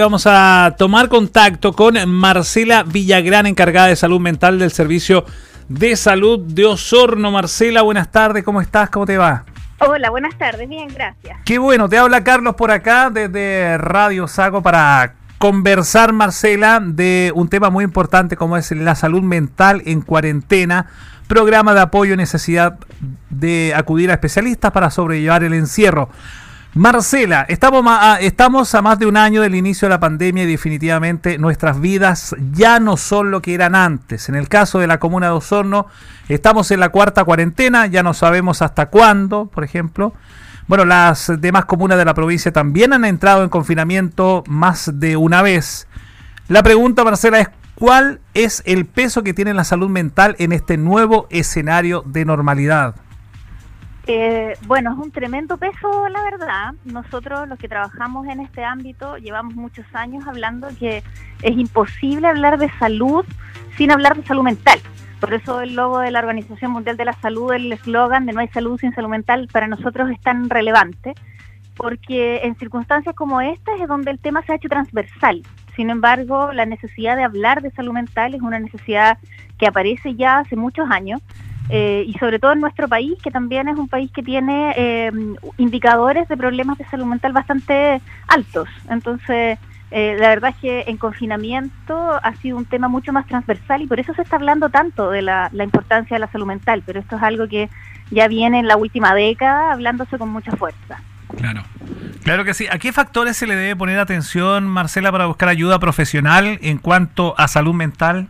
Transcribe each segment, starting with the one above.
Vamos a tomar contacto con Marcela Villagrán, encargada de salud mental del Servicio de Salud de Osorno. Marcela, buenas tardes, ¿cómo estás? ¿Cómo te va? Hola, buenas tardes, bien, gracias. Qué bueno, te habla Carlos por acá desde Radio Sago para conversar, Marcela, de un tema muy importante como es la salud mental en cuarentena, programa de apoyo y necesidad de acudir a especialistas para sobrellevar el encierro. Marcela, estamos, a, estamos a más de un año del inicio de la pandemia y definitivamente nuestras vidas ya no son lo que eran antes. En el caso de la comuna de Osorno, estamos en la cuarta cuarentena, ya no sabemos hasta cuándo, por ejemplo. Bueno, las demás comunas de la provincia también han entrado en confinamiento más de una vez. La pregunta, Marcela, es ¿cuál es el peso que tiene la salud mental en este nuevo escenario de normalidad? Eh, bueno, es un tremendo peso, la verdad. Nosotros, los que trabajamos en este ámbito, llevamos muchos años hablando que es imposible hablar de salud sin hablar de salud mental. Por eso el logo de la Organización Mundial de la Salud, el eslogan de no hay salud sin salud mental, para nosotros es tan relevante, porque en circunstancias como estas es donde el tema se ha hecho transversal. Sin embargo, la necesidad de hablar de salud mental es una necesidad que aparece ya hace muchos años eh, y sobre todo en nuestro país, que también es un país que tiene eh, indicadores de problemas de salud mental bastante altos. Entonces, eh, la verdad es que en confinamiento ha sido un tema mucho más transversal y por eso se está hablando tanto de la, la importancia de la salud mental, pero esto es algo que ya viene en la última década hablándose con mucha fuerza. Claro. Claro que sí. ¿A qué factores se le debe poner atención, Marcela, para buscar ayuda profesional en cuanto a salud mental?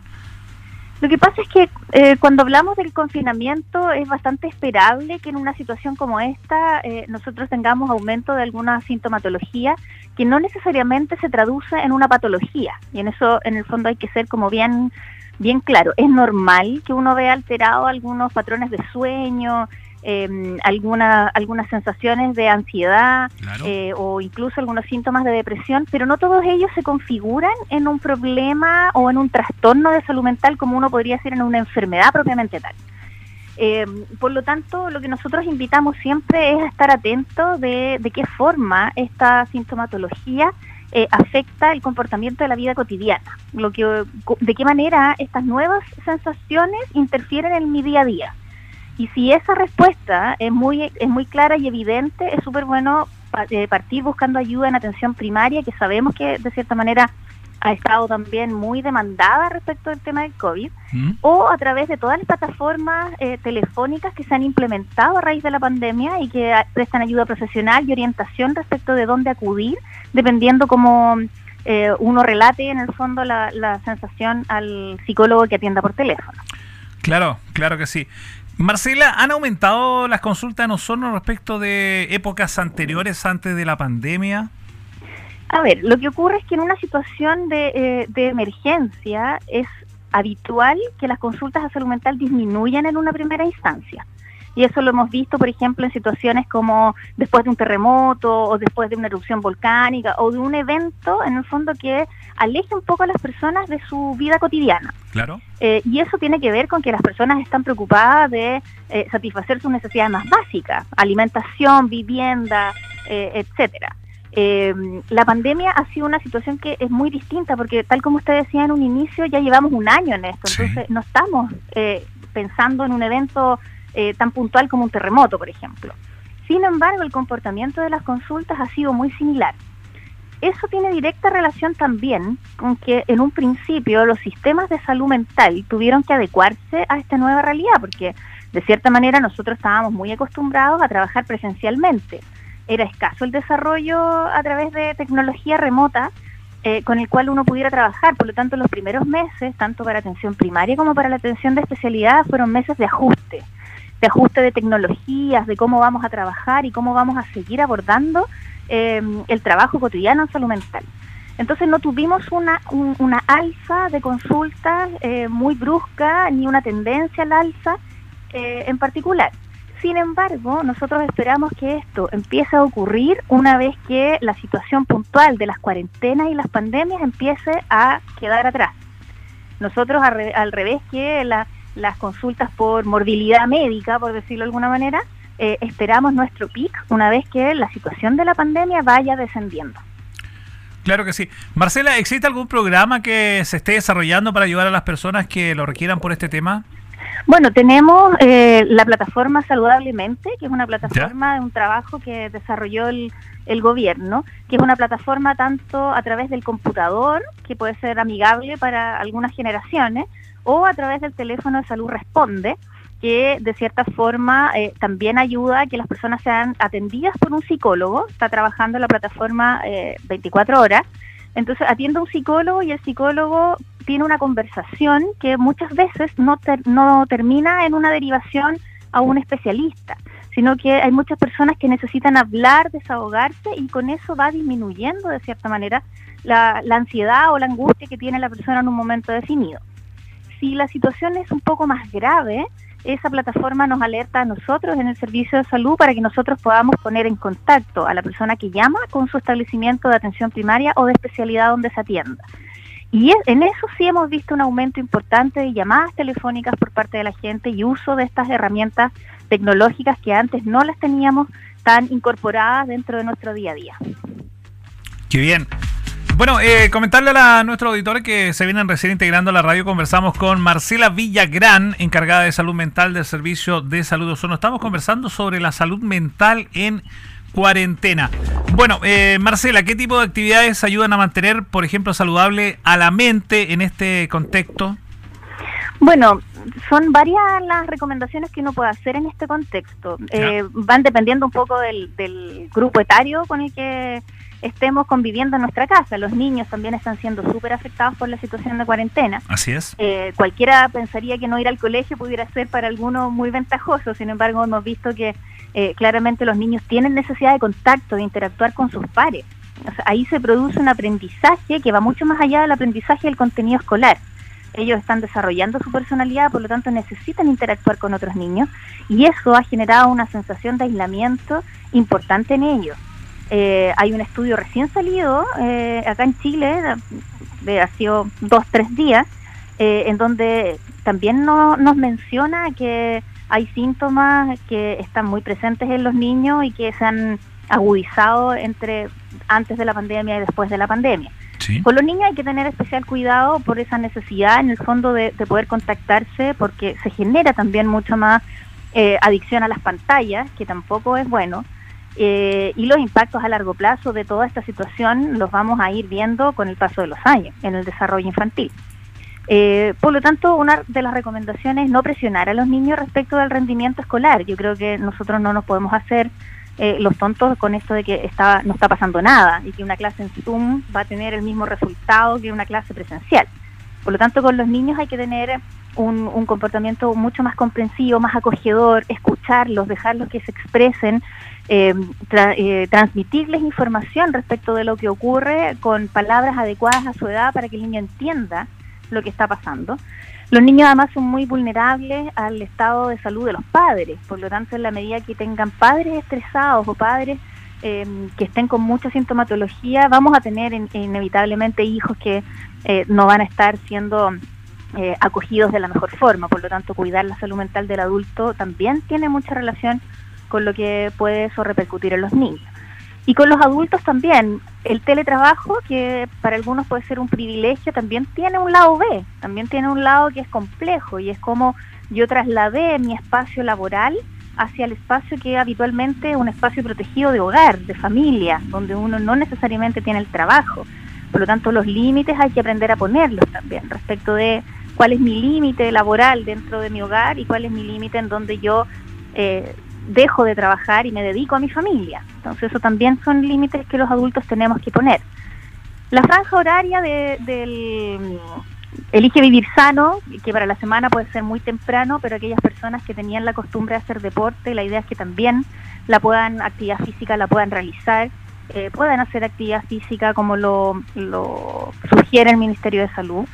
Lo que pasa es que eh, cuando hablamos del confinamiento es bastante esperable que en una situación como esta eh, nosotros tengamos aumento de alguna sintomatología que no necesariamente se traduce en una patología. Y en eso, en el fondo, hay que ser como bien, bien claro. Es normal que uno vea alterado algunos patrones de sueño, eh, alguna, algunas sensaciones de ansiedad eh, o incluso algunos síntomas de depresión, pero no todos ellos se configuran en un problema o en un trastorno de salud mental como uno podría decir en una enfermedad propiamente tal. Eh, por lo tanto, lo que nosotros invitamos siempre es a estar atentos de, de qué forma esta sintomatología eh, afecta el comportamiento de la vida cotidiana, lo que, de qué manera estas nuevas sensaciones interfieren en mi día a día. Y si esa respuesta es muy, es muy clara y evidente, es súper bueno eh, partir buscando ayuda en atención primaria, que sabemos que de cierta manera ha estado también muy demandada respecto del tema del COVID, ¿Mm? o a través de todas las plataformas eh, telefónicas que se han implementado a raíz de la pandemia y que prestan ayuda profesional y orientación respecto de dónde acudir, dependiendo cómo eh, uno relate en el fondo la, la sensación al psicólogo que atienda por teléfono. Claro, claro que sí. Marcela, ¿han aumentado las consultas en Osorno respecto de épocas anteriores, antes de la pandemia? A ver, lo que ocurre es que en una situación de, eh, de emergencia es habitual que las consultas a salud mental disminuyan en una primera instancia. Y eso lo hemos visto, por ejemplo, en situaciones como después de un terremoto o después de una erupción volcánica o de un evento, en el fondo, que aleje un poco a las personas de su vida cotidiana. Claro. Eh, y eso tiene que ver con que las personas están preocupadas de eh, satisfacer sus necesidades más básicas, alimentación, vivienda, eh, etcétera. la pandemia ha sido una situación que es muy distinta porque tal como usted decía en un inicio ya llevamos un año en esto, entonces no estamos pensando en un evento eh, tan puntual como un terremoto, por ejemplo. Sin embargo, el comportamiento de las consultas ha sido muy similar. Eso tiene directa relación también con que en un principio los sistemas de salud mental tuvieron que adecuarse a esta nueva realidad, porque de cierta manera nosotros estábamos muy acostumbrados a trabajar presencialmente. Era escaso el desarrollo a través de tecnología remota eh, con el cual uno pudiera trabajar. Por lo tanto, los primeros meses, tanto para atención primaria como para la atención de especialidad, fueron meses de ajuste de ajuste de tecnologías, de cómo vamos a trabajar y cómo vamos a seguir abordando eh, el trabajo cotidiano en salud mental. Entonces no tuvimos una, una alza de consultas eh, muy brusca ni una tendencia al alza eh, en particular. Sin embargo, nosotros esperamos que esto empiece a ocurrir una vez que la situación puntual de las cuarentenas y las pandemias empiece a quedar atrás. Nosotros al revés que la, las consultas por morbilidad médica, por decirlo de alguna manera, eh, esperamos nuestro pic una vez que la situación de la pandemia vaya descendiendo. Claro que sí. Marcela, ¿existe algún programa que se esté desarrollando para ayudar a las personas que lo requieran por este tema? Bueno, tenemos eh, la plataforma Saludablemente, que es una plataforma de un trabajo que desarrolló el, el, gobierno, que es una plataforma tanto a través del computador, que puede ser amigable para algunas generaciones, o a través del teléfono de salud Responde, que de cierta forma eh, también ayuda a que las personas sean atendidas por un psicólogo, está trabajando en la plataforma 24 eh, horas, entonces atiende a un psicólogo y el psicólogo tiene una conversación que muchas veces no, no termina en una derivación a un especialista, sino que hay muchas personas que necesitan hablar, desahogarse y con eso va disminuyendo de cierta manera la, la ansiedad o la angustia que tiene la persona en un momento definido. Si la situación es un poco más grave, esa plataforma nos alerta a nosotros en el servicio de salud para que nosotros podamos poner en contacto a la persona que llama con su establecimiento de atención primaria o de especialidad donde se atienda. Y en eso sí hemos visto un aumento importante de llamadas telefónicas por parte de la gente y uso de estas herramientas tecnológicas que antes no las teníamos tan incorporadas dentro de nuestro día a día. Qué bien. Bueno, eh, comentarle a, nuestros auditores que se vienen recién integrando a la radio. Conversamos con Marcela Villagrán, encargada de salud mental del Servicio de Salud Ozono. Estamos conversando sobre la salud mental en cuarentena. Bueno, eh, Marcela, ¿qué tipo de actividades ayudan a mantener, por ejemplo, saludable a la mente en este contexto? Bueno, son varias las recomendaciones que uno puede hacer en este contexto. Eh, van dependiendo un poco del, del, grupo etario con el que estemos conviviendo en nuestra casa. Los niños también están siendo súper afectados por la situación de cuarentena. Así es. Eh, cualquiera pensaría que no ir al colegio pudiera ser para algunos muy ventajoso, sin embargo hemos visto que eh, claramente los niños tienen necesidad de contacto, de interactuar con sus pares. ahí se produce un aprendizaje que va mucho más allá del aprendizaje del contenido escolar. Ellos están desarrollando su personalidad, por lo tanto necesitan interactuar con otros niños y eso ha generado una sensación de aislamiento importante en ellos. Eh, hay un estudio recién salido eh, acá en Chile, de, ha sido dos, tres días, eh, en donde también no, nos menciona que hay síntomas que están muy presentes en los niños y que se han agudizado entre antes de la pandemia y después de la pandemia. Con los niños hay que tener especial cuidado por esa necesidad en el fondo de, poder contactarse porque se genera también mucho más adicción a las pantallas, que tampoco es bueno. Eh, y los impactos a largo plazo de toda esta situación los vamos a ir viendo con el paso de los años en el desarrollo infantil. Eh, por lo tanto, una de las recomendaciones es no presionar a los niños respecto del rendimiento escolar. Yo creo que nosotros no nos podemos hacer eh, los tontos con esto de que está, no está pasando nada y que una clase en Zoom va a tener el mismo resultado que una clase presencial. Por lo tanto, con los niños hay que tener un, un, comportamiento mucho más comprensivo, más acogedor, escucharlos, dejarlos que se expresen eh, eh, transmitirles información respecto de lo que ocurre con palabras adecuadas a su edad para que el niño entienda lo que está pasando. Los niños además son muy vulnerables al estado de salud de los padres, por lo tanto en la medida que tengan padres estresados o padres em, que estén con mucha sintomatología, vamos a tener inevitablemente hijos que eh, no van a estar siendo eh, acogidos de la mejor forma, por lo tanto cuidar la salud mental del adulto también tiene mucha relación con lo que puede eso repercutir en los niños. Y con los adultos también, el teletrabajo, que para algunos puede ser un privilegio, también tiene un lado B, también tiene un lado que es complejo y es como yo trasladé mi espacio laboral hacia el espacio que habitualmente es un espacio protegido de hogar, de familia, donde uno no necesariamente tiene el trabajo. Por lo tanto, los límites hay que aprender a ponerlos también respecto de cuál es mi límite laboral dentro de mi hogar y cuál es mi límite en donde yo eh, dejo de trabajar y me dedico a mi familia. Entonces eso también son límites que los adultos tenemos que poner. La franja horaria de, del Elige Vivir Sano, que para la semana puede ser muy temprano, pero aquellas personas que tenían la costumbre de hacer deporte, la idea es que también la puedan, actividad física la puedan realizar, eh, puedan hacer actividad física como lo, lo sugiere el Ministerio de Salud.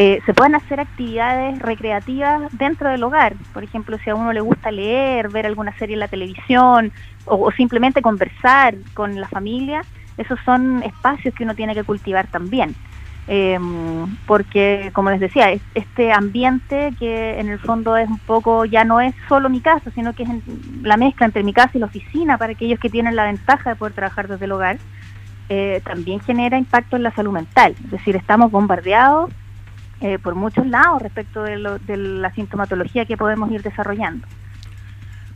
Eh, se pueden hacer actividades recreativas dentro del hogar. Por ejemplo, si a uno le gusta leer, ver alguna serie en la televisión o, simplemente conversar con la familia, esos son espacios que uno tiene que cultivar también. Em, porque, como les decía, es este ambiente que en el fondo es un poco, ya no es solo mi casa, sino que es la mezcla entre mi casa y la oficina para aquellos que tienen la ventaja de poder trabajar desde el hogar eh, también genera impacto en la salud mental. Es decir, estamos bombardeados eh, por muchos lados respecto de, lo, de la sintomatología que podemos ir desarrollando.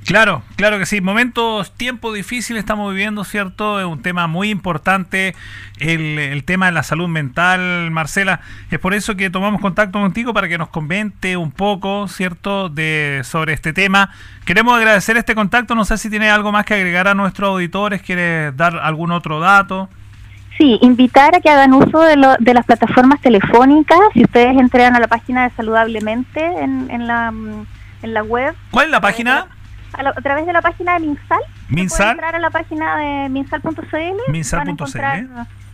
Claro, claro que sí. Momentos, tiempo difícil estamos viviendo, ¿cierto? Es un tema muy importante, el, tema de la salud mental, Marcela. Es por eso que tomamos contacto contigo para que nos comente un poco, ¿cierto?, de sobre este tema. Queremos agradecer este contacto. No sé si tiene algo más que agregar a nuestros auditores. ¿Quiere dar algún otro dato? Sí, invitar a que hagan uso de, lo, de las plataformas telefónicas. Si ustedes entran a la página de Saludablemente en, en, la, en la web. ¿Cuál es la página? a, la, a, través de la página de Minsal. Minsal. entrar a la página de minsal.cl. Minsal.cl.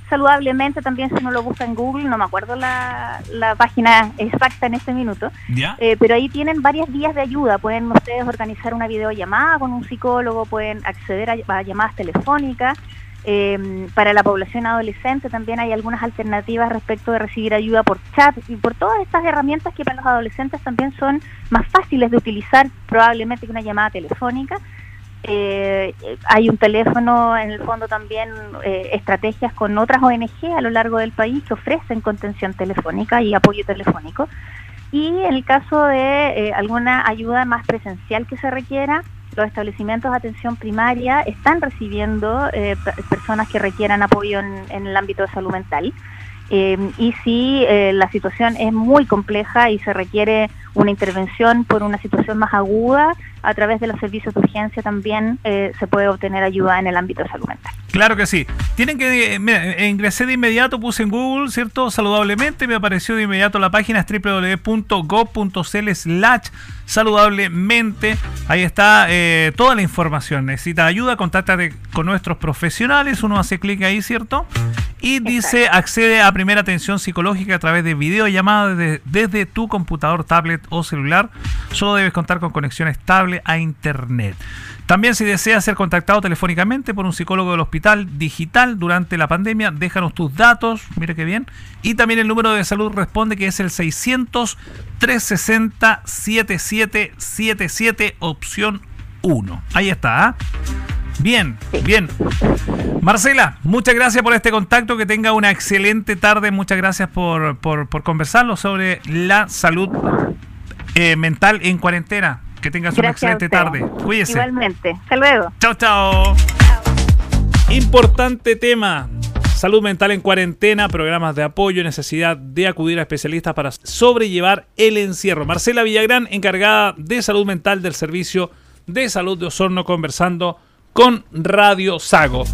Saludablemente también si uno lo busca en Google, no me acuerdo la, la página exacta en este minuto, ¿Ya? Eh, pero ahí tienen varias vías de ayuda. Pueden ustedes organizar una videollamada con un psicólogo, pueden acceder a, a llamadas telefónicas. Eh, para la población adolescente también hay algunas alternativas respecto de recibir ayuda por chat y por todas estas herramientas que para los adolescentes también son más fáciles de utilizar probablemente que una llamada telefónica. Eh, hay un teléfono, en el fondo también eh, estrategias con otras ONG a lo largo del país que ofrecen contención telefónica y apoyo telefónico. Y en el caso de eh, alguna ayuda más presencial que se requiera, los establecimientos de atención primaria están recibiendo eh, personas que requieran apoyo en, el ámbito de salud mental. Eh, y si eh, la situación es muy compleja y se requiere una intervención por una situación más aguda, a través de los servicios de urgencia también eh, se puede obtener ayuda en el ámbito de salud mental. Claro que sí. Tienen que, mira, ingresé de inmediato, puse en Google, ¿cierto? Saludablemente, me apareció de inmediato la página es www.gov.cl slash saludablemente. Ahí está eh, toda la información. Necesita ayuda, contáctate con nuestros profesionales. Uno hace clic ahí, ¿cierto? Y dice, Exacto. accede a primera atención psicológica a través de videollamada desde, desde tu computador, tablet o celular. Solo debes contar con conexión estable a Internet. También si deseas ser contactado telefónicamente por un psicólogo del hospital digital durante la pandemia, déjanos tus datos, mire qué bien. Y también el número de salud responde que es el 600-360-7777, opción 1. Ahí está. ¿eh? Bien, bien. Marcela, muchas gracias por este contacto. Que tenga una excelente tarde. Muchas gracias por, por, por conversarlo sobre la salud eh, mental en cuarentena. Que tengas gracias una excelente tarde. Cuídese. Igualmente. Hasta luego. Chao, chao. Importante tema. Salud mental en cuarentena, programas de apoyo, necesidad de acudir a especialistas para sobrellevar el encierro. Marcela Villagrán, encargada de salud mental del Servicio de Salud de Osorno, conversando con Radio Sago.